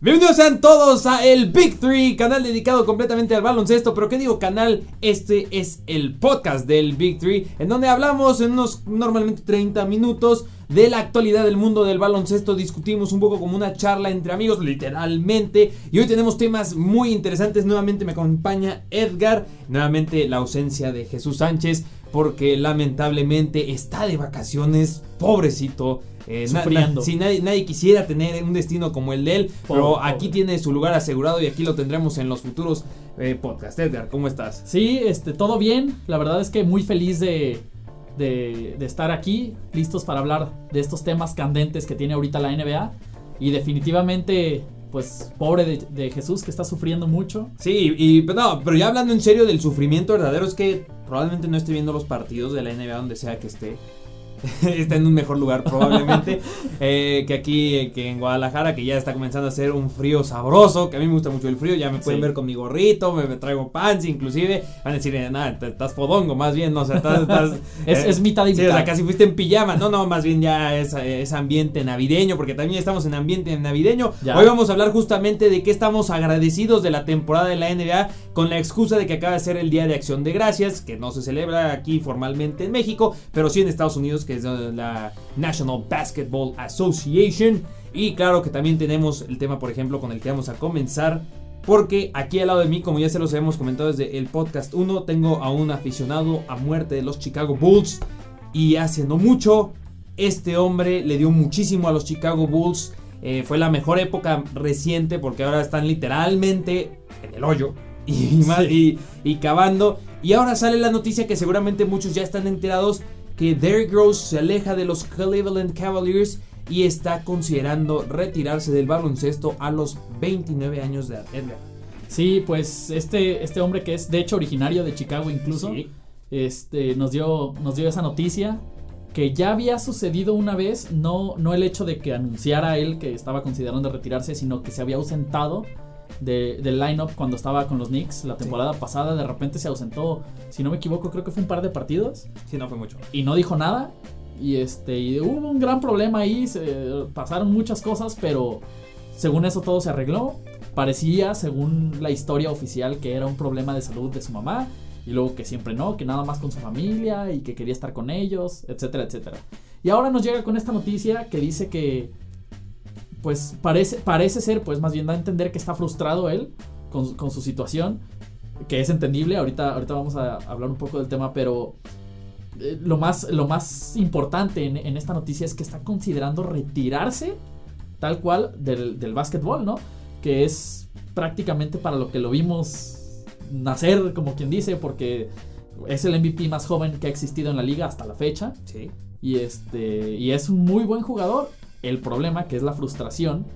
Bienvenidos sean todos a el Big Three, canal dedicado completamente al baloncesto. Pero ¿qué digo canal? Este es el podcast del Big Three, en donde hablamos en unos normalmente 30 minutos de la actualidad del mundo del baloncesto. Discutimos un poco como una charla entre amigos, literalmente. Y hoy tenemos temas muy interesantes. Nuevamente me acompaña Edgar. Nuevamente la ausencia de Jesús Sánchez, porque lamentablemente está de vacaciones. Pobrecito. Eh, na- Sufriendo. na- sí, nadie, nadie quisiera tener un destino como el de él, pero aquí pobre. tiene su lugar asegurado y aquí lo tendremos en los futuros eh, podcasts. Edgar, ¿cómo estás? Sí, este, todo bien. La verdad es que muy feliz de, de, de estar aquí, listos para hablar de estos temas candentes que tiene ahorita la NBA. Y definitivamente, pues, pobre de, Jesús que está sufriendo mucho. Sí, y no, pero ya hablando en serio del sufrimiento verdadero, es que probablemente no esté viendo los partidos de la NBA donde sea que esté. está en un mejor lugar probablemente eh, que aquí que en Guadalajara que ya está comenzando a hacer un frío sabroso que a mí me gusta mucho el frío ya me pueden Sí. ver con mi gorrito me, me traigo pants inclusive van a decir eh, nada estás fodongo más bien no o sea estás, estás, Es, eh, es mitad y Sí, o mitad. sea, casi fuiste en pijama. No, no, más bien ya es, es ambiente navideño, porque también estamos en ambiente navideño. Ya. Hoy vamos a hablar justamente de que estamos agradecidos de la temporada de la NBA con la excusa de que acaba de ser el Día de Acción de Gracias, que no se celebra aquí formalmente en México, pero sí en Estados Unidos, que es la National Basketball Association. Y claro que también tenemos el tema, por ejemplo, con el que vamos a comenzar. Porque aquí al lado de mí, como ya se los habíamos comentado desde el podcast 1, tengo a un aficionado a muerte de los Chicago Bulls. Y hace no mucho, este hombre le dio muchísimo a los Chicago Bulls. Eh, fue la mejor época reciente porque ahora están literalmente en el hoyo y, ma- y, y cavando. Y ahora sale la noticia que seguramente muchos ya están enterados que Derrick Rose se aleja de los Cleveland Cavaliers y está considerando retirarse del baloncesto a los 29 años de edad. Sí, pues este, este hombre que es de hecho originario de Chicago incluso, Sí. este, nos, dio, nos dio esa noticia que ya había sucedido una vez, no, no el hecho de que anunciara él que estaba considerando retirarse, sino que se había ausentado de- del lineup cuando estaba con los Knicks la temporada pasada, de repente se ausentó, si no me equivoco, creo que fue un par de partidos Sí, no fue mucho. y no dijo nada. Y este y hubo un gran problema ahí, se pasaron muchas cosas, pero según eso todo se arregló. Parecía, según la historia oficial, que era un problema de salud de su mamá. Y luego que siempre no, que nada más con su familia y que quería estar con ellos, etcétera, etcétera. Y ahora nos llega con esta noticia que dice que, pues parece, parece ser, pues más bien da a entender que está frustrado él con, con su situación, que es entendible. Ahorita, ahorita vamos a hablar un poco del tema, pero eh, lo más, lo más importante en, en esta noticia es que está considerando retirarse tal cual del, del básquetbol, ¿no? Que es prácticamente para lo que lo vimos nacer, como quien dice, porque es el MVP más joven que ha existido en la liga hasta la fecha. Sí. Y, este, y es un muy buen jugador. El problema, que es la frustración,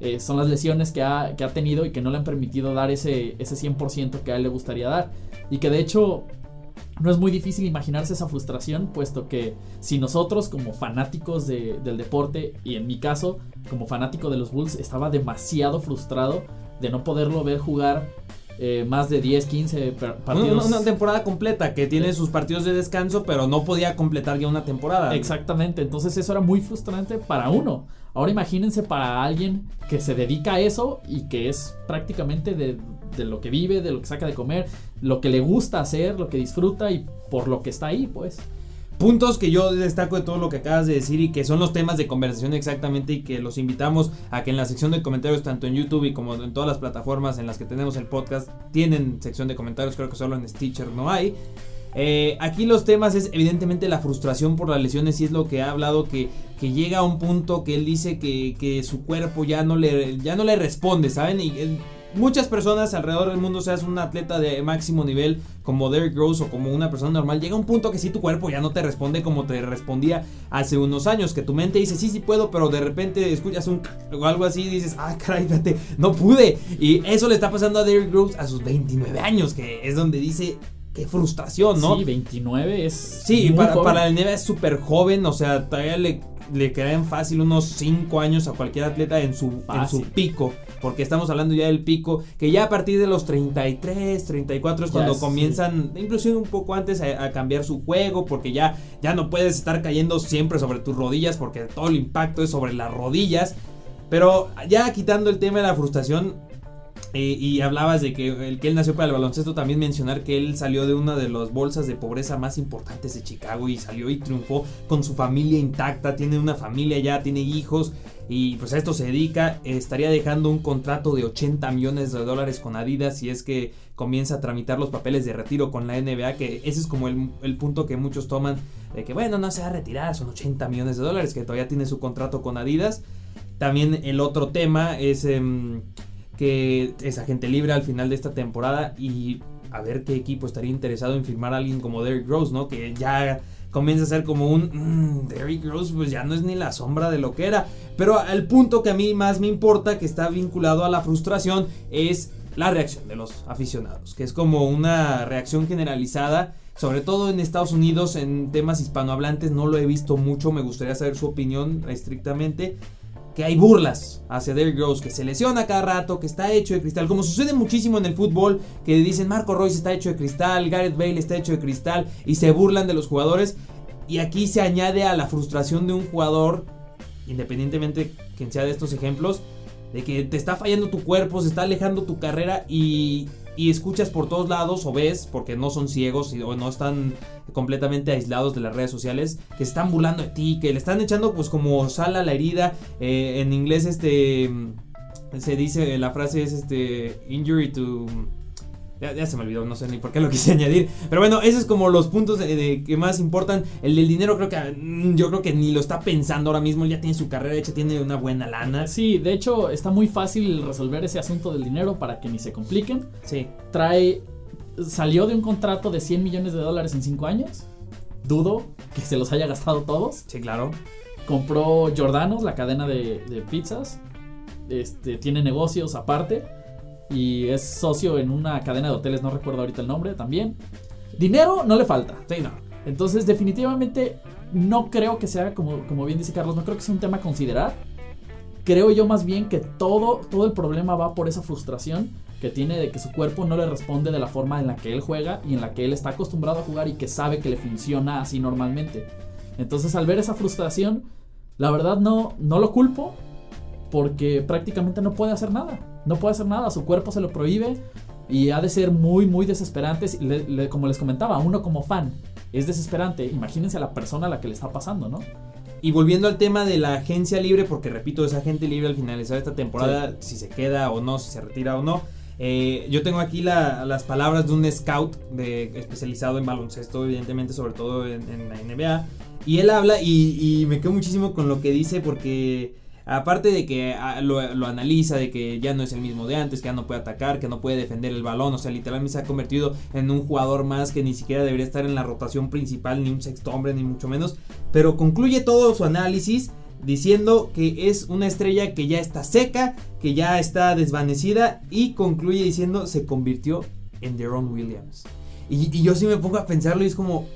eh, son las lesiones que ha, que ha tenido y que no le han permitido dar ese, ese 100% que a él le gustaría dar. Y que de hecho no es muy difícil imaginarse esa frustración, puesto que si nosotros como fanáticos de- del deporte, y en mi caso como fanático de los Bulls, estaba demasiado frustrado de no poderlo ver jugar eh, más de 10, 15 per- Una, partidos. una temporada completa que tiene sus partidos de descanso, pero no podía completar ya una temporada. Exactamente, entonces eso era muy frustrante para uno. Ahora imagínense para alguien que se dedica a eso y que es prácticamente de, de lo que vive, de lo que saca de comer, lo que le gusta hacer, lo que disfruta y por lo que está ahí, pues. Puntos que yo destaco de todo lo que acabas de decir y que son los temas de conversación exactamente y que los invitamos a que en la sección de comentarios tanto en YouTube y como en todas las plataformas en las que tenemos el podcast tienen sección de comentarios, creo que solo en Stitcher no hay. Eh, aquí los temas es evidentemente la frustración por las lesiones y es lo que ha hablado que, que llega a un punto que él dice que, que su cuerpo ya no le, ya no le responde, ¿saben? Y eh, muchas personas alrededor del mundo, seas un atleta de máximo nivel como Derrick Rose o como una persona normal, llega un punto que si tu cuerpo ya no te responde como te respondía hace unos años, que tu mente dice sí, sí puedo, pero de repente escuchas un o algo así y dices, ah, caray, no pude. Y eso le está pasando a Derrick Rose a sus 29 años, que es donde dice, qué frustración, ¿no? Sí, 29 es. Sí, muy para, joven. para el NBA es súper joven, o sea, todavía le, le quedan fácil unos 5 años a cualquier atleta en su, en su pico, porque estamos hablando ya del pico, que ya a partir de los 33, 34 es cuando comienzan, inclusive un poco antes, a, a cambiar su juego, porque ya, ya no puedes estar cayendo siempre sobre tus rodillas, porque todo el impacto es sobre las rodillas. Pero ya quitando el tema de la frustración, eh, y hablabas de que, el, que él nació para el baloncesto, también mencionar que él salió de una de las bolsas de pobreza más importantes de Chicago y salió y triunfó con su familia intacta, tiene una familia ya, tiene hijos y pues a esto se dedica, estaría dejando un contrato de 80 millones de dólares con Adidas si es que comienza a tramitar los papeles de retiro con la NBA, que ese es como el, el punto que muchos toman de que bueno, no se va a retirar, son 80 millones de dólares, que todavía tiene su contrato con Adidas. También el otro tema es... Em, que es agente libre al final de esta temporada y a ver qué equipo estaría interesado en firmar a alguien como Derrick Rose, ¿no? Que ya comienza a ser como un mm, Derrick Rose, pues ya no es ni la sombra de lo que era. Pero el punto que a mí más me importa, que está vinculado a la frustración, es la reacción de los aficionados, que es como una reacción generalizada. Sobre todo en Estados Unidos, en temas hispanohablantes, no lo he visto mucho. Me gustaría saber su opinión estrictamente que hay burlas hacia Derrick Rose, que se lesiona cada rato, que está hecho de cristal, como sucede muchísimo en el fútbol, que dicen Marco Royce está hecho de cristal, Gareth Bale está hecho de cristal, y se burlan de los jugadores. Y aquí se añade a la frustración de un jugador, independientemente quien sea de estos ejemplos, de que te está fallando tu cuerpo, se está alejando tu carrera y y escuchas por todos lados o ves, porque no son ciegos o no están completamente aislados de las redes sociales, que se están burlando de ti, que le están echando pues como sal a la herida. Eh, en inglés este se dice, la frase es este injury to ya, se me olvidó, no sé ni por qué lo quise añadir. Pero bueno, esos es como los puntos de, que más importan. El del dinero creo que mm, yo creo que ni lo está pensando ahora mismo. Él ya tiene su carrera hecha, tiene una buena lana. Sí, de hecho está muy fácil resolver ese asunto del dinero para que ni se compliquen. Sí. Trae... Salió de un contrato de 100 millones de dólares en 5 años. Dudo que se los haya gastado todos. Sí, claro. Compró Jordanos, la cadena de, de pizzas. Este, tiene negocios aparte y es socio en una cadena de hoteles, no recuerdo ahorita el nombre también. Dinero no le falta. Sí, no. Entonces, definitivamente, no creo que sea, como, como bien dice Carlos, no creo que sea un tema a considerar. Creo yo más bien que todo, todo el problema va por esa frustración que tiene de que su cuerpo no le responde de la forma en la que él juega y en la que él está acostumbrado a jugar y que sabe que le funciona así normalmente. Entonces, al ver esa frustración, la verdad no, no lo culpo porque prácticamente no puede hacer nada. No puede hacer nada, su cuerpo se lo prohíbe y ha de ser muy, muy desesperante. como les comentaba, uno como fan es desesperante. Imagínense a la persona a la que le está pasando, ¿no? Y volviendo al tema de la agencia libre, porque repito, esa agente libre al finalizar esta temporada, si se queda o no, si se retira o no. Eh, yo tengo aquí las palabras de un scout de, especializado en baloncesto, evidentemente, sobre todo en, la NBA. Y él habla y, y me quedo muchísimo con lo que dice porque Aparte de que ah, lo, analiza, de que ya no es el mismo de antes, que ya no puede atacar, que no puede defender el balón, o sea, literalmente se ha convertido en un jugador más que ni siquiera debería estar en la rotación principal, ni un sexto hombre, ni mucho menos. Pero concluye todo su análisis diciendo que es una estrella que ya está seca, que ya está desvanecida y concluye diciendo se convirtió en Deron Williams. Y, y yo sí me pongo a pensarlo y es como...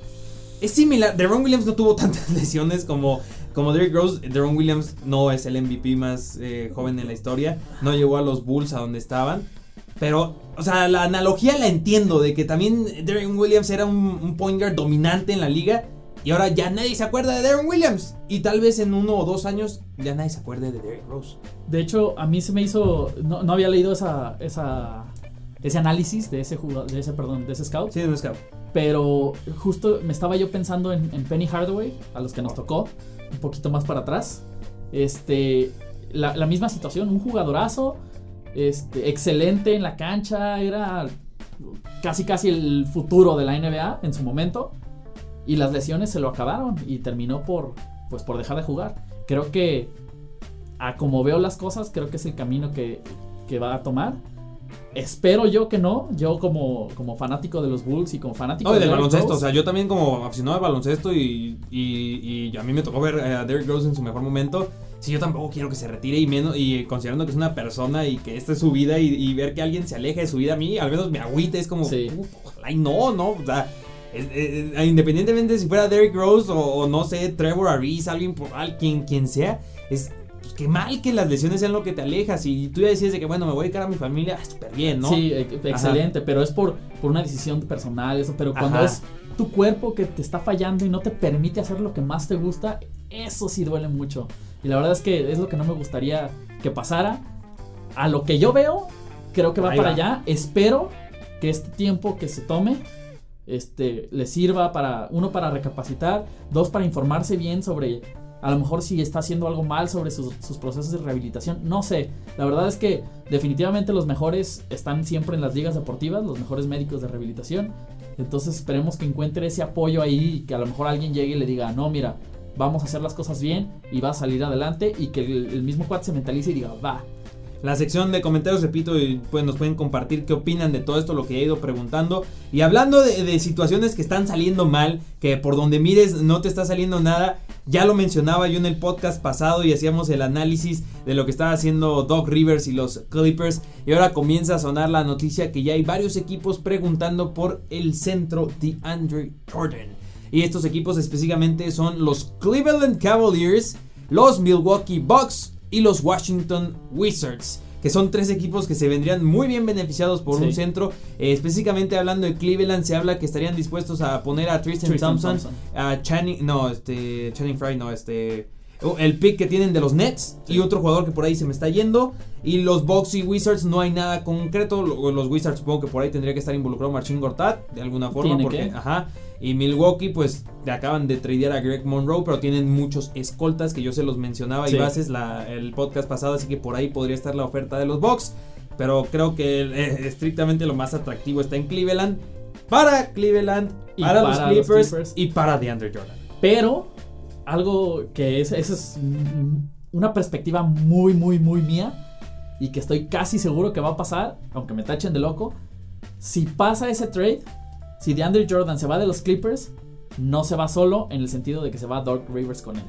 Es similar, Deron Williams no tuvo tantas lesiones como como Derrick Rose, Deron Williams no es el MVP más eh, joven en la historia. No llegó a los Bulls a donde estaban. Pero, o sea, la analogía la entiendo de que también Deron Williams era un, point guard dominante en la liga. Y ahora ya nadie se acuerda de Deron Williams. Y tal vez en uno o dos años ya nadie se acuerde de Derrick Rose. De hecho, a mí se me hizo. No, había leído esa, esa, ese análisis de ese jugador, de ese, perdón, de ese scout. Sí, de un scout. Pero justo me estaba yo pensando en, en Penny Hardaway, a los que nos tocó un poquito más para atrás. Este, la, misma situación, un jugadorazo, este, excelente en la cancha, era casi casi el futuro de la NBA en su momento. Y las lesiones se lo acabaron y terminó por, pues, por dejar de jugar. Creo que, a como veo las cosas, creo que es el camino que, que va a tomar. Espero yo que no. Yo como, como fanático de los Bulls y como fanático del baloncesto. O sea, yo también como aficionado al baloncesto y, y, a mí me tocó ver a Derrick Rose en su mejor momento. Sí, yo tampoco quiero que se retire y menos y considerando que es una persona y que esta es su vida y, ver que alguien se aleje de su vida a mí, al menos me agüita, es como, sí. ojalá y no, no, o sea, independientemente si fuera Derrick Rose o, no sé, Trevor Ariz, alguien por alguien quien sea, es pues qué mal que las lesiones sean lo que te alejas. Y tú ya decías de que, bueno, me voy a dedicar a mi familia, ah, súper bien, ¿no? Sí, excelente, pero es por, por una decisión personal, eso. Pero cuando es tu cuerpo que te está fallando y no te permite hacer lo que más te gusta, Eso sí duele mucho. Y la verdad es que es lo que no me gustaría que pasara. A lo que yo veo, creo que va Ahí para va. allá. Espero que este tiempo que se tome este, le sirva para, uno, para recapacitar, dos, para informarse bien sobre, a lo mejor si está haciendo algo mal sobre sus, procesos de rehabilitación, no sé. La verdad es que definitivamente los mejores están siempre en las ligas deportivas, los mejores médicos de rehabilitación. Entonces esperemos que encuentre ese apoyo ahí y que a lo mejor alguien llegue y le diga, no, mira, vamos a hacer las cosas bien y va a salir adelante y que el, el mismo cuate se mentalice y diga, va, La sección de comentarios, repito, y pues nos pueden compartir qué opinan de todo esto, lo que he ido preguntando. Y hablando de, de situaciones que están saliendo mal, que por donde mires no te está saliendo nada, ya lo mencionaba yo en el podcast pasado y hacíamos el análisis de lo que estaba haciendo Doc Rivers y los Clippers. Y ahora comienza a sonar la noticia que ya hay varios equipos preguntando por el centro de Andre Jordan. Y estos equipos específicamente son los Cleveland Cavaliers, los Milwaukee Bucks y los Washington Wizards. Que son tres equipos que se vendrían muy bien beneficiados por Sí. un centro. Eh, específicamente hablando de Cleveland, se habla que estarían dispuestos a poner a Tristan, Tristan Thompson, Thompson. a Channing, no, este, Channing Frye, no, este, oh, el pick que tienen de los Nets y otro jugador que por ahí se me está yendo. Y los Bucks y Wizards no hay nada concreto. Lo- Los Wizards supongo que por ahí tendría que estar involucrado Marcin Gortat de alguna forma. Tiene porque, que. ajá. Y Milwaukee, pues le acaban de tradear a Greg Monroe, pero tienen muchos escoltas que yo se los mencionaba y bases la, el podcast pasado, así que por ahí podría estar la oferta de los Bucks. Pero creo que eh, estrictamente lo más atractivo está en Cleveland. Para Cleveland, Y para, los, para los Clippers, Clippers. y para DeAndre Jordan. Pero algo que es, esa es una perspectiva muy, muy, muy mía y que estoy casi seguro que va a pasar, aunque me tachen de loco. Si pasa ese trade, si DeAndre Jordan se va de los Clippers, no se va solo en el sentido de que se va Doc Rivers con él.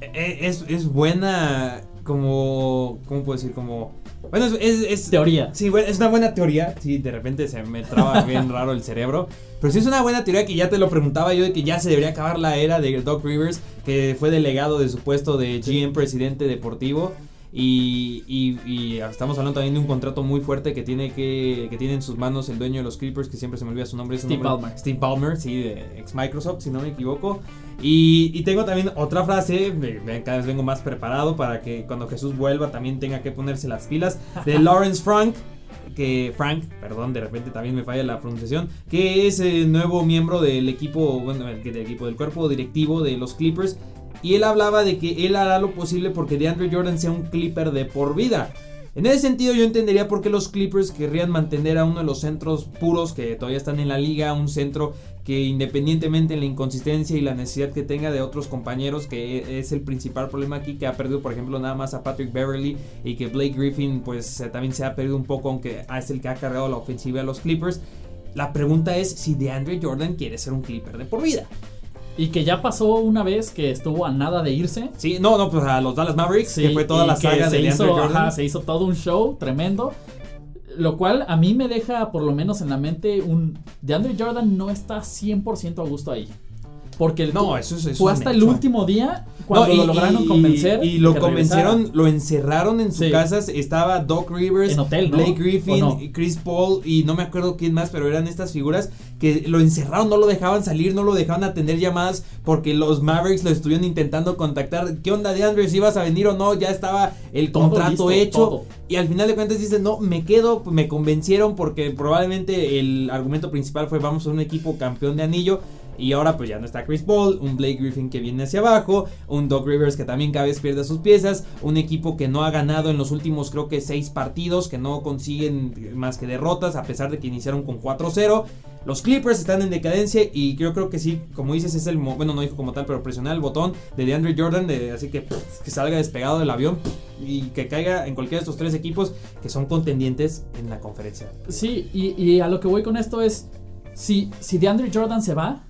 Eh, Es, es buena como... ¿Cómo puedo decir? Como... Bueno, es... es- es- Teoría. Sí, es una buena teoría. Sí, de repente se me traba bien raro el cerebro. Pero sí es una buena teoría que ya te lo preguntaba yo de que ya se debería acabar la era de Doc Rivers, que fue delegado de su puesto de GM presidente deportivo. Y, y- y estamos hablando también de un contrato muy fuerte que tiene que, que tiene en sus manos el dueño de los Clippers, que siempre se me olvida su nombre. Steve nombre- Ballmer. Steve Ballmer, sí, de ex Microsoft, si no me equivoco. Y, y tengo también otra frase, cada vez vengo más preparado para que cuando Jesús vuelva también tenga que ponerse las pilas, de Lawrence Frank, que Frank, perdón, de repente también me falla la pronunciación, que es el nuevo miembro del equipo, bueno, el- del equipo del cuerpo directivo de los Clippers. Y él hablaba de que él hará lo posible porque DeAndre Jordan sea un Clipper de por vida. En ese sentido yo entendería por qué los Clippers querrían mantener a uno de los centros puros que todavía están en la liga, un centro que independientemente de la inconsistencia y la necesidad que tenga de otros compañeros, que es el principal problema aquí, que ha perdido por ejemplo nada más a Patrick Beverly y que Blake Griffin pues también se ha perdido un poco, aunque es el que ha cargado la ofensiva a los Clippers. La pregunta es si DeAndre Jordan quiere ser un Clipper de por vida. Y que ya pasó una vez que estuvo a nada de irse. Sí, no, no, pues a los Dallas Mavericks, Sí, que fue toda la saga de hizo, Jordan. ajá, se hizo todo un show tremendo. Lo cual a mí me deja por lo menos en la mente un... DeAndre Jordan no está 100% a gusto ahí. Porque el- No, eso es- eso fue hasta el último día cuando No, y- lo lograron y- convencer. Y, lo convencieron, regresara. lo encerraron en su Sí. casa. Estaba Doc Rivers, En hotel, ¿no? Blake Griffin, Chris Paul y no me acuerdo quién más, pero eran estas figuras que lo encerraron, no lo dejaban salir, no lo dejaban atender llamadas porque los Mavericks lo estuvieron intentando contactar. ¿Qué onda de Andrews? ¿Ibas a venir o no? Ya estaba el Todo contrato listo, hecho. todo. Y al final de cuentas dicen, no, me quedo, me convencieron porque probablemente el argumento principal fue vamos a un equipo campeón de anillo. Y ahora pues ya no está Chris Paul, un Blake Griffin que viene hacia abajo, un Doc Rivers que también cada vez pierde sus piezas, un equipo que no ha ganado en los últimos creo que seis partidos, que no consiguen más que derrotas a pesar de que iniciaron con 4-0. Los Clippers están en decadencia y yo creo que sí, como dices, es el, bueno, no dijo como tal, pero presionar el botón de DeAndre Jordan, de, así que, salga despegado del avión y que caiga en cualquiera de estos tres equipos que son contendientes en la conferencia. Sí, y, y a lo que voy con esto es, si, si DeAndre Jordan se va,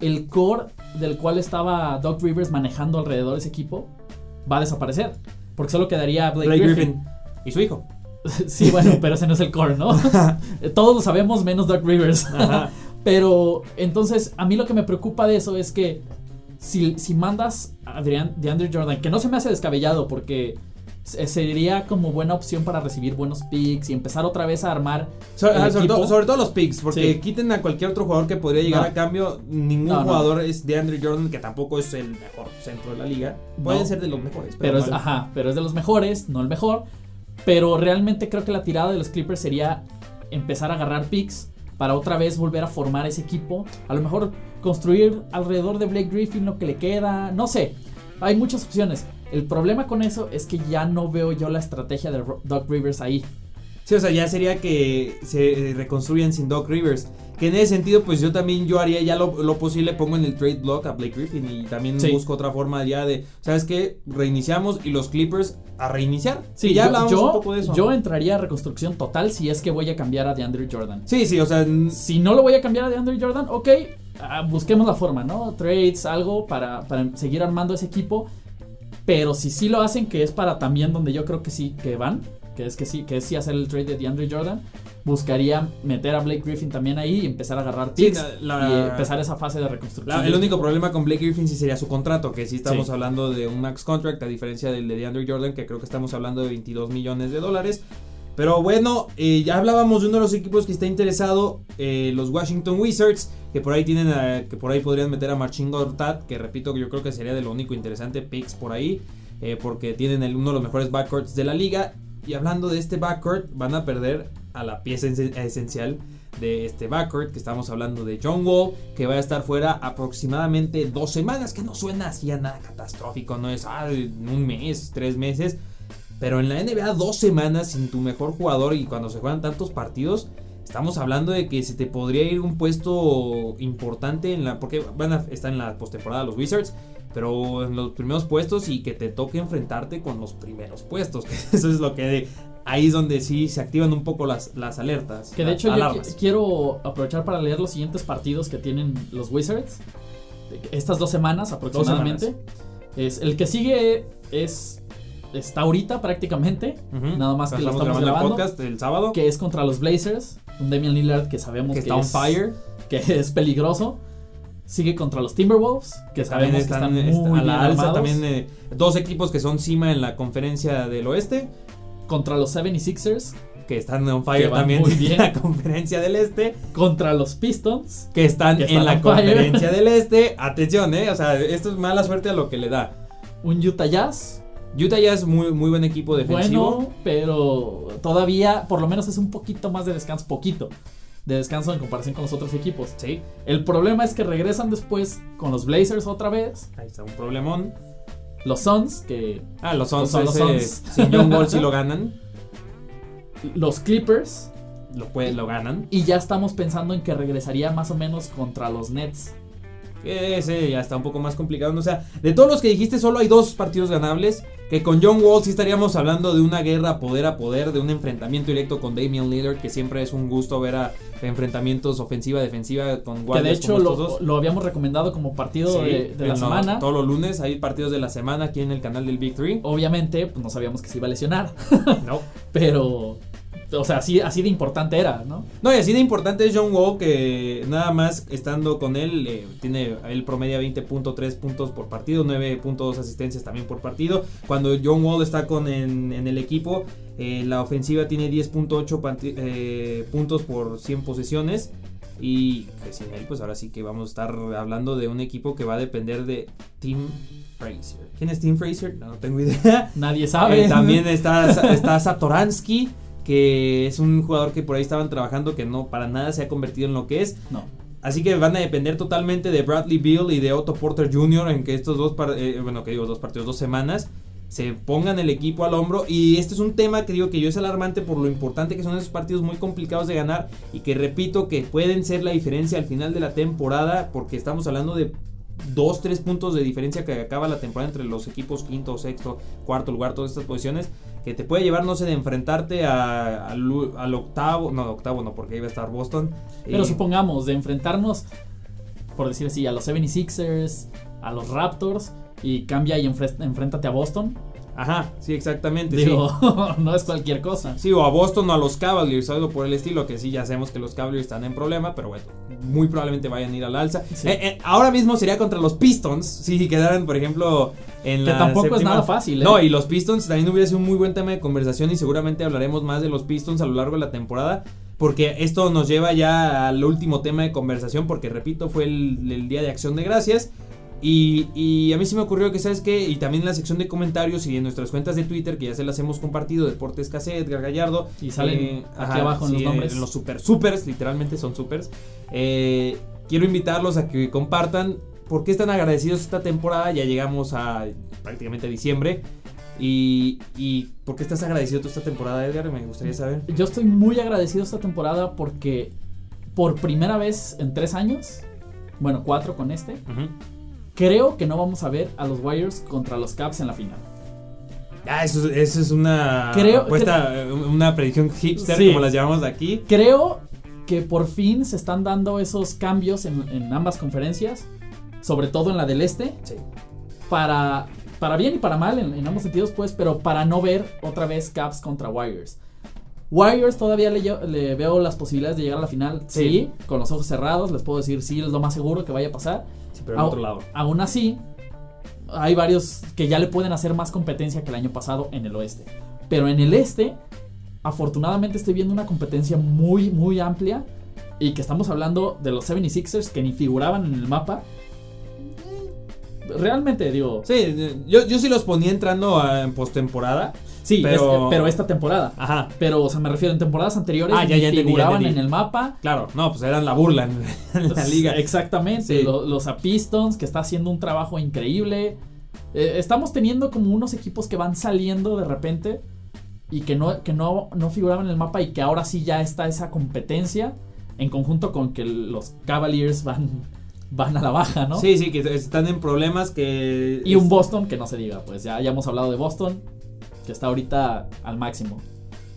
el core del cual estaba Doc Rivers manejando alrededor de ese equipo va a desaparecer. Porque solo quedaría Blake, Blake Griffin. Griffin y su hijo. sí, bueno, pero ese no es el core, ¿no? Todos lo sabemos menos Doc Rivers. Pero entonces, a mí lo que me preocupa de eso es que si, si mandas a Adrian- DeAndre Jordan, que no se me hace descabellado porque sería como buena opción para recibir buenos picks y empezar otra vez a armar. sobre, todo, los picks, porque quiten a cualquier otro jugador que podría llegar a cambio. Ningún jugador es de Andrew Jordan, que tampoco es el mejor centro de la liga. Pueden ser de los mejores. Pero, es, ajá, pero es de los mejores, no el mejor. Pero realmente creo que la tirada de los Clippers sería empezar a agarrar picks para otra vez volver a formar ese equipo. A lo mejor construir alrededor de Blake Griffin lo que le queda. No sé. Hay muchas opciones. El problema con eso es que ya no veo yo la estrategia de Doc Rivers ahí. Sí, o sea, ya sería que se reconstruyan sin Doc Rivers. Que en ese sentido, pues yo también yo haría ya lo, posible, pongo en el trade block a Blake Griffin y también busco otra forma ya de, ¿sabes qué? Reiniciamos y los Clippers a reiniciar. Sí, ya hablamos un poco de eso. Yo entraría a reconstrucción total si es que voy a cambiar a DeAndre Jordan. Sí, sí, o sea, si no lo voy a cambiar a DeAndre Jordan, ok, ah, busquemos la forma, ¿no? Trades, algo para, para seguir armando ese equipo. Pero si sí lo hacen, que es para también donde yo creo que sí que van, que es que sí, que es sí hacer el trade de DeAndre Jordan, buscaría meter a Blake Griffin también ahí y empezar a agarrar picks y empezar esa fase de reconstrucción. el único problema con Blake Griffin sí sería su contrato, que sí estamos hablando de un max contract, a diferencia del de DeAndre Jordan, que creo que estamos hablando de 22 millones de dólares. Pero bueno, eh, ya hablábamos de uno de los equipos que está interesado, eh, los Washington Wizards, que por ahí tienen, que por ahí podrían meter a Marcin Gortat, que repito que yo creo que sería de lo único interesante picks por ahí, eh, porque tienen uno de los mejores backcourts de la liga. Y hablando de este backcourt, van a perder a la pieza esencial de este backcourt, que estamos hablando de John Wall, que va a estar fuera aproximadamente dos semanas, que no suena así a nada catastrófico, no es un mes, tres meses. Pero en la NBA dos semanas sin tu mejor jugador y cuando se juegan tantos partidos, estamos hablando de que se te podría ir un puesto importante en la... Porque van a estar en la postemporada los Wizards, pero en los primeros puestos y que te toque enfrentarte con los primeros puestos. eso es lo que... Ahí es donde sí se activan un poco las, las alertas. Que de hecho yo quiero aprovechar para leer los siguientes partidos que tienen los Wizards. Estas dos semanas aproximadamente. Es, el que sigue es está ahorita prácticamente. Nada más que lo estamos grabando. El podcast el sábado. Que es contra los Blazers. Un Damian Lillard que sabemos que, está on fire. Que es peligroso. Sigue contra los Timberwolves, que sabemos están, que están muy a la alza. También eh, dos equipos que son cima en la conferencia del oeste. Contra los 76ers, que están on fire también muy bien. en la conferencia del este. Contra los Pistons, que están, en la conferencia del este. Atención, eh. O sea, esto es mala suerte a lo que le da. Un Utah Jazz, Utah ya es muy, muy buen equipo defensivo. Bueno, pero todavía, por lo menos es un poquito más de descanso, poquito de descanso en comparación con los otros equipos. Sí. El problema es que regresan después con los Blazers otra vez. Ahí está un problemón. Los Suns, que. Ah, los Suns, son los Suns. Sin John Wall si lo ganan. Los Clippers. Lo, lo ganan. Y ya estamos pensando en que regresaría más o menos contra los Nets. Ese ya está un poco más complicado. O sea, de todos los que dijiste, solo hay dos partidos ganables. Que con John Wall sí estaríamos hablando de una guerra poder a poder, de un enfrentamiento directo con Damian Lillard, que siempre es un gusto ver a enfrentamientos ofensiva-defensiva con Que de hecho lo, habíamos recomendado como partido de, la semana. Todos los lunes hay partidos de la semana aquí en el canal del Big Three. Obviamente, pues no sabíamos que se iba a lesionar. no. Pero o sea, así, así de importante era, ¿no? No, y así de importante es John Wall que nada más estando con él, eh, tiene el promedio 20.3 puntos por partido, 9.2 asistencias también por partido. Cuando John Wall está con en, el equipo, eh, la ofensiva tiene 10.8 eh, puntos por 100 posesiones. Y pues, sin él, pues ahora sí que vamos a estar hablando de un equipo que va a depender de Tim Fraser. ¿Quién es Tim Fraser? No, tengo idea. Nadie sabe. también está, está Satoransky que es un jugador que por ahí estaban trabajando que no para nada se ha convertido en lo que es. No. Así que van a depender totalmente de Bradley Bill y de Otto Porter Jr. en que estos dos, eh, bueno, que digo, dos partidos, dos semanas, se pongan el equipo al hombro. Y este es un tema que digo que yo es alarmante por lo importante que son esos partidos muy complicados de ganar y que repito que pueden ser la diferencia al final de la temporada porque estamos hablando de dos, tres puntos de diferencia que acaba la temporada entre los equipos quinto, sexto, cuarto lugar, todas estas posiciones que te puede llevar, no sé, de enfrentarte al, octavo, no, octavo no, porque iba a estar Boston. Pero supongamos, de enfrentarnos, por decir así, a los 76ers, a los Raptors, y cambia y enfréntate a Boston. Ajá, sí, exactamente. sí. Digo, no es cualquier cosa. Sí, o a Boston o a los Cavaliers, algo por el estilo, que sí, ya sabemos que los Cavaliers están en problema, pero bueno, muy probablemente vayan a ir al alza. Sí. Eh, eh, ahora mismo sería contra los Pistons, si quedaran, por ejemplo, en Que la tampoco es séptima- nada fácil, ¿eh? No, y los Pistons también hubiera sido un muy buen tema de conversación y seguramente hablaremos más de los Pistons a lo largo de la temporada. Porque esto nos lleva ya al último tema de conversación, porque repito, fue el, el día de acción de gracias. Y, y a mí se me ocurrió que, ¿sabes qué? Y también en la sección de comentarios y en nuestras cuentas de Twitter, que ya se las hemos compartido, Deportes Cassette, Edgar Gallardo. Y salen eh, aquí abajo en los nombres. En los super supers, literalmente son supers. Eh, quiero invitarlos a que compartan por qué están agradecidos esta temporada. Ya llegamos a prácticamente diciembre. Y, y por qué estás agradecido tú esta temporada, Edgar? Me gustaría saber. Yo estoy muy agradecido esta temporada porque por primera vez en tres años, bueno, cuatro con este, Ujú. Creo que no vamos a ver a los Warriors contra los Caps en la final. Ah, eso, eso es una Creo- apuesta, eh, una predicción hipster, Sí. como las llamamos aquí. Creo que por fin se están dando esos cambios en, en ambas conferencias, sobre todo en la del este, Sí. para, para bien y para mal en, en ambos sentidos, pues, pero para no ver otra vez Caps contra Warriors. Warriors todavía le veo las posibilidades de llegar a la final, sí. Sí. con los ojos cerrados, les puedo decir sí, es lo más seguro que vaya a pasar. Pero en otro lado. Aún así, hay varios que ya le pueden hacer más competencia que el año pasado en el oeste. Pero en el este, afortunadamente estoy viendo una competencia muy, muy amplia. Y que estamos hablando de los 76ers que ni figuraban en el mapa. Realmente, digo. Sí, yo, yo sí los ponía entrando a- en postemporada. Sí, pero- es- pero esta temporada. Ajá. Pero, o sea, me refiero en temporadas anteriores. Ah, ya, ya entendí, ya figuraban entendí. en el mapa. Claro, no, pues eran la burla en, en la liga. Exactamente. Sí. Los, a Pistons, que está haciendo un trabajo increíble. Eh, estamos teniendo como unos equipos que van saliendo de repente y que no, que no, no figuraban en el mapa y que ahora sí ya está esa competencia en conjunto con que los Cavaliers van, van a la baja, ¿no? Sí, sí, que están en problemas que... Y un Boston que no se diga, pues ya, ya hemos hablado de Boston, que está ahorita al máximo.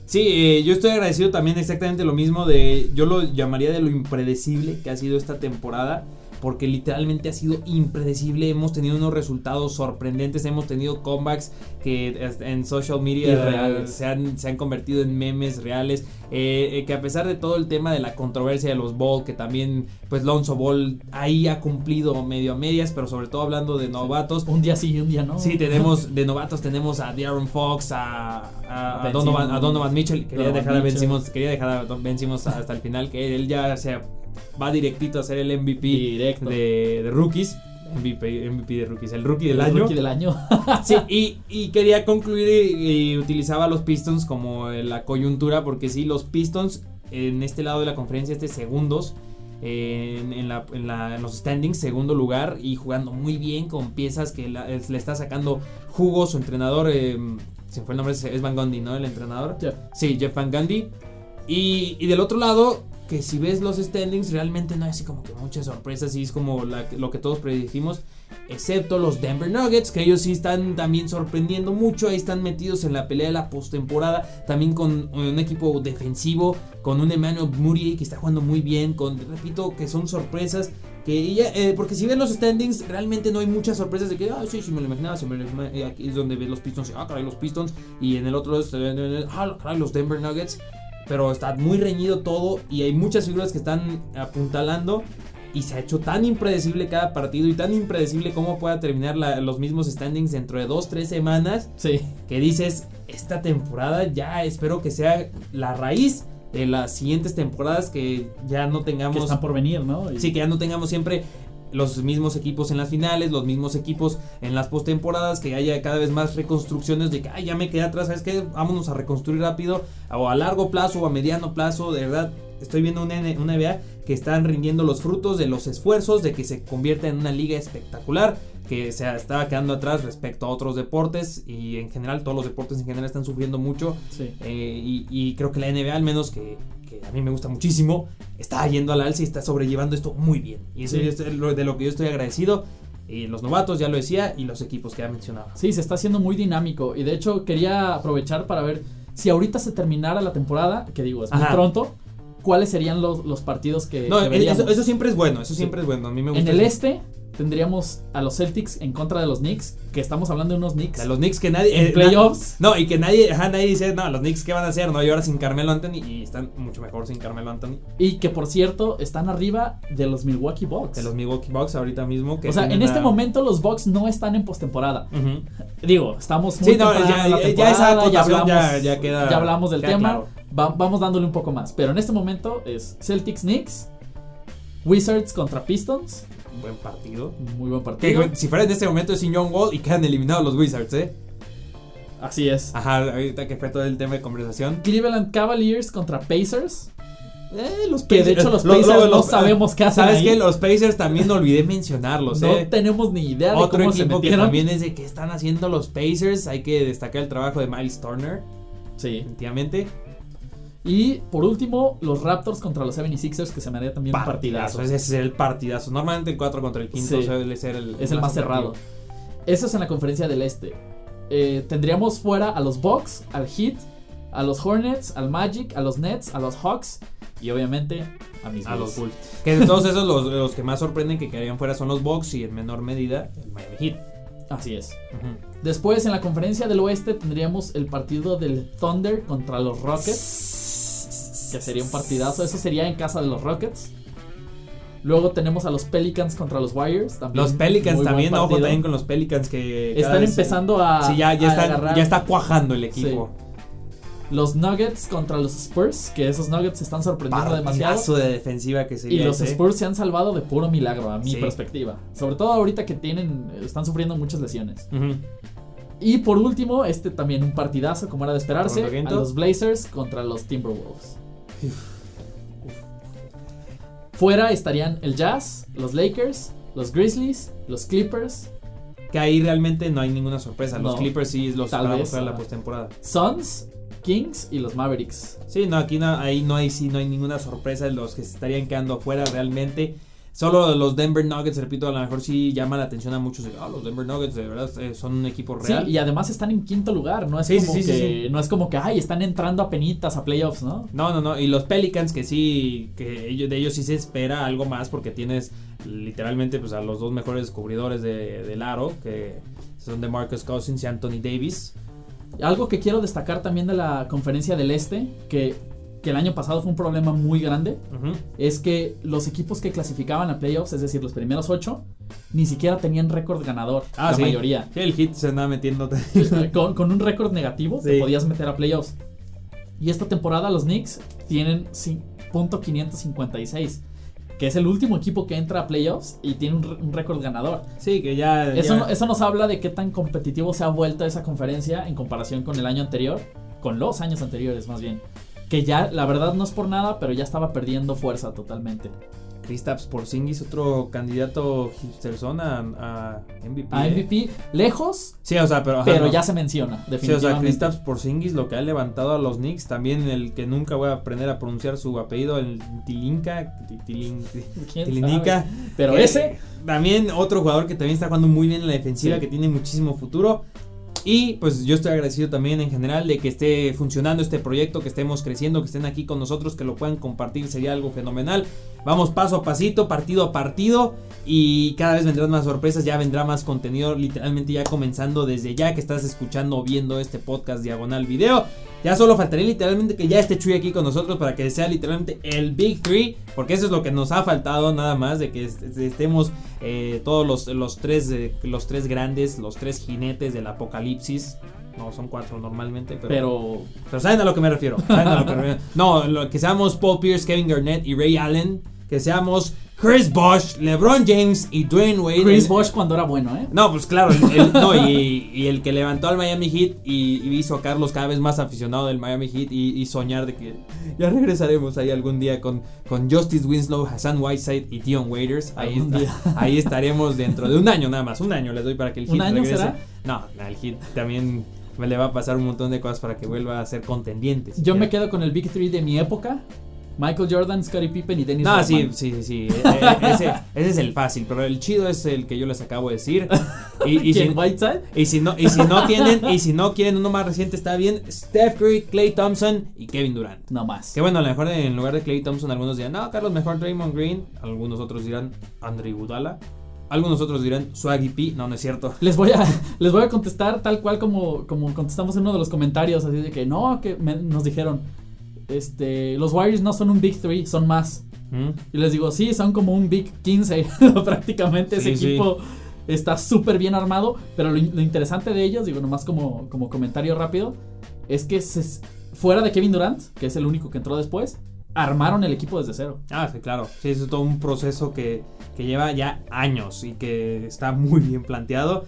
Sí, eh, yo estoy agradecido también exactamente lo mismo de... Yo lo llamaría de lo impredecible que ha sido esta temporada. Porque literalmente ha sido impredecible. Hemos tenido unos resultados sorprendentes. Hemos tenido comebacks que en social media se han, se han convertido en memes reales. Eh, eh, que a pesar de todo el tema de la controversia de los Ball, que también, pues Lonzo Ball ahí ha cumplido medio a medias. Pero sobre todo hablando de novatos. Un día sí y un día no. Sí, tenemos de novatos tenemos a De'Aaron Fox, a, a, a Ben Donovan, a Donovan Mitchell. Quería Donovan dejar a Ben. Simmons, quería dejar a Ben Simmons hasta el final, que él ya se va directito a ser el MVP de, de rookies. MVP, MVP de rookies, el rookie del El año. rookie del año. Sí, y, y quería concluir y, y utilizaba los Pistons como la coyuntura, porque sí, los Pistons en este lado de la conferencia, este segundos. En, en la- en la- en los standings, segundo lugar y jugando muy bien con piezas que la- es- le está sacando jugo su entrenador. eh, se fue el nombre, es es Van Gundy, ¿no? El entrenador. Jeff. Sí, Jeff Van Gundy. Y, y del otro lado, que si ves los standings, realmente no hay así como que muchas sorpresas. Y es como la- lo que todos predijimos. Excepto los Denver Nuggets, que ellos sí están también sorprendiendo mucho. Ahí están metidos en la pelea de la postemporada. También con un equipo defensivo. Con un Emmanuel Murray que está jugando muy bien. Con, repito, que son sorpresas. Que ya, eh, porque si ves los standings, realmente no hay muchas sorpresas de que, ah, sí, sí, me lo imaginaba, sí, me lo imaginaba. Aquí es donde ves los Pistons, y, ah, caray, los Pistons. Y en el otro, es, eh, ah, caray, los Denver Nuggets. Pero está muy reñido todo y hay muchas figuras que están apuntalando. Y se ha hecho tan impredecible cada partido y tan impredecible cómo pueda terminar la- los mismos standings dentro de dos, tres semanas. Sí. Que dices, esta temporada ya espero que sea la raíz de las siguientes temporadas que ya no Que tengamos... están por venir, ¿no? Y- Sí, que ya no tengamos siempre los mismos equipos en las finales, los mismos equipos en las postemporadas, que haya cada vez más reconstrucciones de que Ay, ya me quedé atrás, ¿sabes qué? Vámonos a reconstruir rápido, o a largo plazo o a mediano plazo, de verdad. Estoy viendo una, una que están rindiendo los frutos de los esfuerzos de que se convierta en una liga espectacular, que se estaba quedando atrás respecto a otros deportes y en general todos los deportes en general están sufriendo mucho Sí. eh, y, y creo que la NBA, al menos que, que a mí me gusta muchísimo, está yendo al alza y está sobrellevando esto muy bien. Y eso Sí. es de lo que yo estoy agradecido. Y los novatos, ya lo decía, y los equipos que ya mencionaba. Sí, se está haciendo muy dinámico. Y de hecho, quería aprovechar para ver si ahorita se terminara la temporada, que digo, es muy Ajá. pronto, cuáles serían los, los partidos que, No, que eh, eso, eso siempre es bueno, eso siempre es bueno. A mí me gusta. En el este, tendríamos a los Celtics en contra de los Knicks, que estamos hablando de unos Knicks. De los Knicks que nadie. En eh, playoffs. na- no, y que nadie, ajá, nadie dice, no, los Knicks, ¿qué van a hacer? No, y ahora sin Carmelo Anthony. Y están mucho mejor sin Carmelo Anthony. Y que por cierto, están arriba de los Milwaukee Bucks. De los Milwaukee Bucks ahorita mismo. Que o sea, en este momento los Bucks no están en postemporada. Digo, estamos muy Sí, no, ya- en la ya- ya esa acotación hablamos, ya- ya queda- ya hablamos del queda tema. claro. Va- vamos dándole un poco más. Pero en este momento es Celtics Knicks, Wizards contra Pistons. Buen partido. Muy buen Que, partido. güey, si fuera en este momento es sin John Wall y quedan eliminados los Wizards, ¿eh? Así es. Ajá, ahorita que fue todo el tema de conversación. Cleveland Cavaliers contra Pacers. Eh, los Que de hecho los Pacers no sabemos qué hacen ¿Sabes ahí. qué? Los Pacers también olvidé mencionarlos, No ¿eh? tenemos ni idea de Otro cómo se equipo que metieron. también es de qué están haciendo los Pacers. Hay que destacar el trabajo de Miles Turner, Sí. definitivamente. Y por último, los Raptors contra los 76ers, que se me haría también partidazo. Ese es el partidazo. Normalmente el 4 contra el 5 Sí. suele ser el, Es el más cerrado. Eso es en la conferencia del Este. Eh, tendríamos fuera a los Bucks, al Heat, a los Hornets, al Magic, a los Nets, a los Hawks y obviamente a mis A Bulls. los Bulls. Que de todos esos, los, los que más sorprenden que quedarían fuera son los Bucks y en menor medida el Miami Heat. Así es. Después en la conferencia del Oeste tendríamos el partido del Thunder contra los Rockets, que sería un partidazo. Eso sería en casa de los Rockets. Luego tenemos a los Pelicans contra los Warriors. También Los Pelicans también, ojo también con los Pelicans que Están empezando a. Sí, ya, ya, a está, agarrar. ya está cuajando el equipo. Los Nuggets contra los Spurs, que esos Nuggets se están sorprendiendo demasiado. Partidazo de defensiva que Y sería los ese. Spurs se han salvado de puro milagro, a mi Sí. perspectiva. Sobre todo ahorita que tienen, están sufriendo muchas lesiones. Y por último, este también un partidazo, como era de esperarse, a los Blazers contra los Timberwolves. Fuera estarían el Jazz, los Lakers, los Grizzlies, los Clippers, Que ahí realmente no hay ninguna sorpresa. Los No. Clippers sí los Tal vez, para la postemporada. Suns, Kings y los Mavericks. Sí, no, aquí no, ahí no hay, sí, no hay ninguna sorpresa. Los que se estarían quedando afuera realmente. Solo los Denver Nuggets, repito, a lo mejor sí llama la atención a muchos. Ah, los Denver Nuggets de verdad eh, son un equipo real. Sí, y además están en quinto lugar, no es Sí, como sí, que no es como que ay, están entrando a penitas a playoffs, ¿no? No, no, no. Y los Pelicans, que sí, que ellos, de ellos sí se espera algo más porque tienes literalmente pues, a los dos mejores cubridores de, del aro, que son de Marcus Cousins y Anthony Davis. Algo que quiero destacar también de la conferencia del Este, que, que el año pasado fue un problema muy grande, Ujú. es que los equipos que clasificaban a playoffs, es decir, los primeros ocho, ni siquiera tenían récord ganador, Ah, la sí. mayoría. Sí, el hit se anda metiendo. con, con un récord negativo te Sí. podías meter a playoffs. Y esta temporada los Knicks tienen cin- punto .556, que es el último equipo que entra a playoffs y tiene un, un récord ganador. sí, que ya. Eso, ya- no- eso nos habla de qué tan competitivo se ha vuelto esa conferencia en comparación con el año anterior, con los años anteriores más bien. Que ya, la verdad no es por nada, pero ya estaba perdiendo fuerza totalmente. Kristaps Porzingis, otro candidato hipsterzón a, a MVP. A ¿eh? Lejos, Sí, o sea, pero. ajá, pero no. ya se menciona, Sí, o definitivamente. sea, Kristaps Porzingis lo que ha levantado a los Knicks, también el que nunca voy a aprender a pronunciar su apellido, el Tilinka, Tilin- ¿Quién Tilinica. Pero ese, También otro jugador que también está jugando muy bien en la defensiva, Sí. que tiene muchísimo futuro. Y pues yo estoy agradecido también en general de que esté funcionando este proyecto, que estemos creciendo, que estén aquí con nosotros, que lo puedan compartir, sería algo fenomenal. Vamos paso a pasito, partido a partido y cada vez vendrán más sorpresas, ya vendrá más contenido, literalmente ya comenzando desde ya que estás escuchando o viendo este podcast diagonal video. Ya solo faltaría literalmente que ya esté Chuy aquí con nosotros para que sea literalmente el Big Three, porque eso es lo que nos ha faltado nada más, de que est- est- estemos eh, todos los, los, tres, eh, los tres grandes, los tres jinetes del apocalipsis. No, son cuatro normalmente, pero, pero pero ¿saben a lo que me refiero? ¿Saben a lo que me refiero? No, lo, que seamos Paul Pierce, Kevin Garnett y Ray Allen, que seamos Chris Bosh, LeBron James y Dwayne Wade. Chris El- Bosh cuando era bueno, ¿eh? no, pues claro, el, el- no, y, y el que levantó al Miami Heat y, y hizo a Carlos cada vez más aficionado del Miami Heat y, y soñar de que ya regresaremos ahí algún día con, con Justice Winslow, Hassan Whiteside y Dion Waiters. Ahí, está- ahí estaremos dentro de un año nada más, un año les doy para que el ¿Un Heat año regrese. será? No, al Heat también me le va a pasar un montón de cosas para que vuelva a ser contendientes. Yo me quedo con el Big Three de mi época. Michael Jordan, Scottie Pippen y Dennis No, sí, Rodman. sí, sí, sí. eh, eh, ese, ese es el fácil, pero el chido es el que yo les acabo de decir. Y, y si-. Y si no, y si no tienen, y si no quieren uno más reciente, está bien. Steph Curry, Clay Thompson y Kevin Durant. No más. Que bueno, a lo mejor en lugar de Clay Thompson, algunos dirán, no, Carlos, mejor Draymond Green. Algunos otros dirán Andre Iguodala. Algunos otros dirán Swaggy P. No, no es cierto. Les voy a, les voy a contestar tal cual como, como contestamos en uno de los comentarios. Así de que no, que me- nos dijeron. Este, los Warriors no son un Big 3, son más. ¿Mm? Y les digo, sí, son como un Big 15. Prácticamente ese Sí, sí. equipo está súper bien armado. Pero lo, lo interesante de ellos, digo, nomás como, como comentario rápido, es que se- fuera de Kevin Durant, que es el único que entró después, armaron el equipo desde cero. Ah, sí, claro. Sí, es todo un proceso que, que lleva ya años y que está muy bien planteado.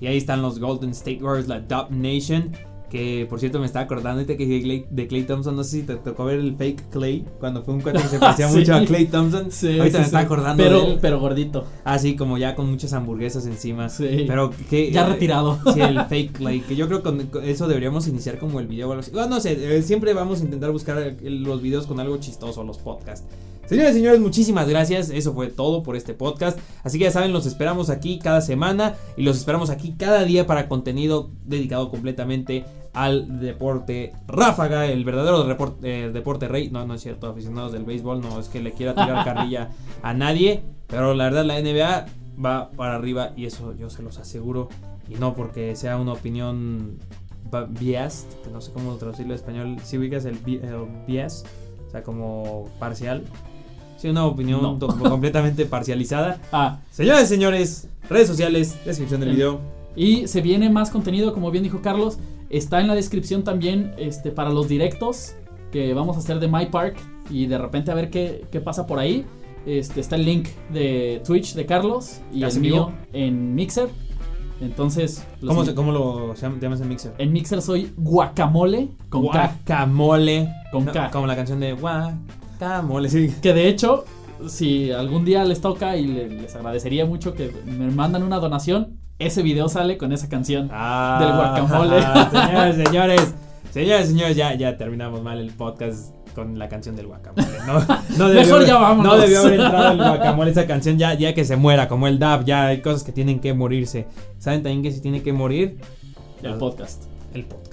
Y ahí están los Golden State Warriors, la Dub Nation. Que por cierto me estaba acordando ahorita que dije Clay- de Clay Thompson. No sé si te tocó ver el fake Clay cuando fue un cuate que se parecía Sí. mucho a Clay Thompson. Sí, ahorita sí, me sí. estaba acordando pero, de él. pero gordito. Así como ya con muchas hamburguesas encima. Sí. Pero que. Ya retirado. Sí, el fake like. Que yo creo que con eso deberíamos iniciar como el video o algo así. Bueno, no sé, eh, siempre vamos a intentar buscar los videos con algo chistoso, los podcasts. Señores y señores, muchísimas gracias. Eso fue todo por este podcast. Así que ya saben, los esperamos aquí cada semana y los esperamos aquí cada día para contenido dedicado completamente al deporte ráfaga, el verdadero report- eh, deporte rey. No, no es cierto, aficionados del béisbol, no es que le quiera tirar carrilla a nadie, pero la verdad la NBA va para arriba y eso yo se los aseguro y no porque sea una opinión biased, que no sé cómo traducirlo en español, si ubicas el, el bias, o sea, como parcial. Sí, una opinión No. completamente parcializada. Ah, Señores, señores, redes sociales, descripción del El- video. y se viene más contenido, como bien dijo Carlos. Está en la descripción también este, para los directos que vamos a hacer de My Park. Y de repente a ver qué, qué pasa por ahí. Este, está el link de Twitch de Carlos y ¿Ya el mío vivo? en Mixer. Entonces, ¿Cómo, se, ¿Cómo lo te llamas en Mixer? en Mixer soy guacamole con K. Guacamole. Con No, K. Como la canción de Guacamole, sí. Que de hecho, si algún día les toca y le- les agradecería mucho que me mandan una donación, ese video sale con esa canción. Ah, Del guacamole. señores, señores. Señores, señores, ya, ya terminamos mal el podcast con la canción del guacamole. No, no debió Mejor haber- ya vámonos. No debió haber entrado el guacamole esa canción ya, ya que se muera, como el DAP, ya hay cosas que tienen que morirse. ¿Saben también que si tiene que morir? El podcast. El podcast.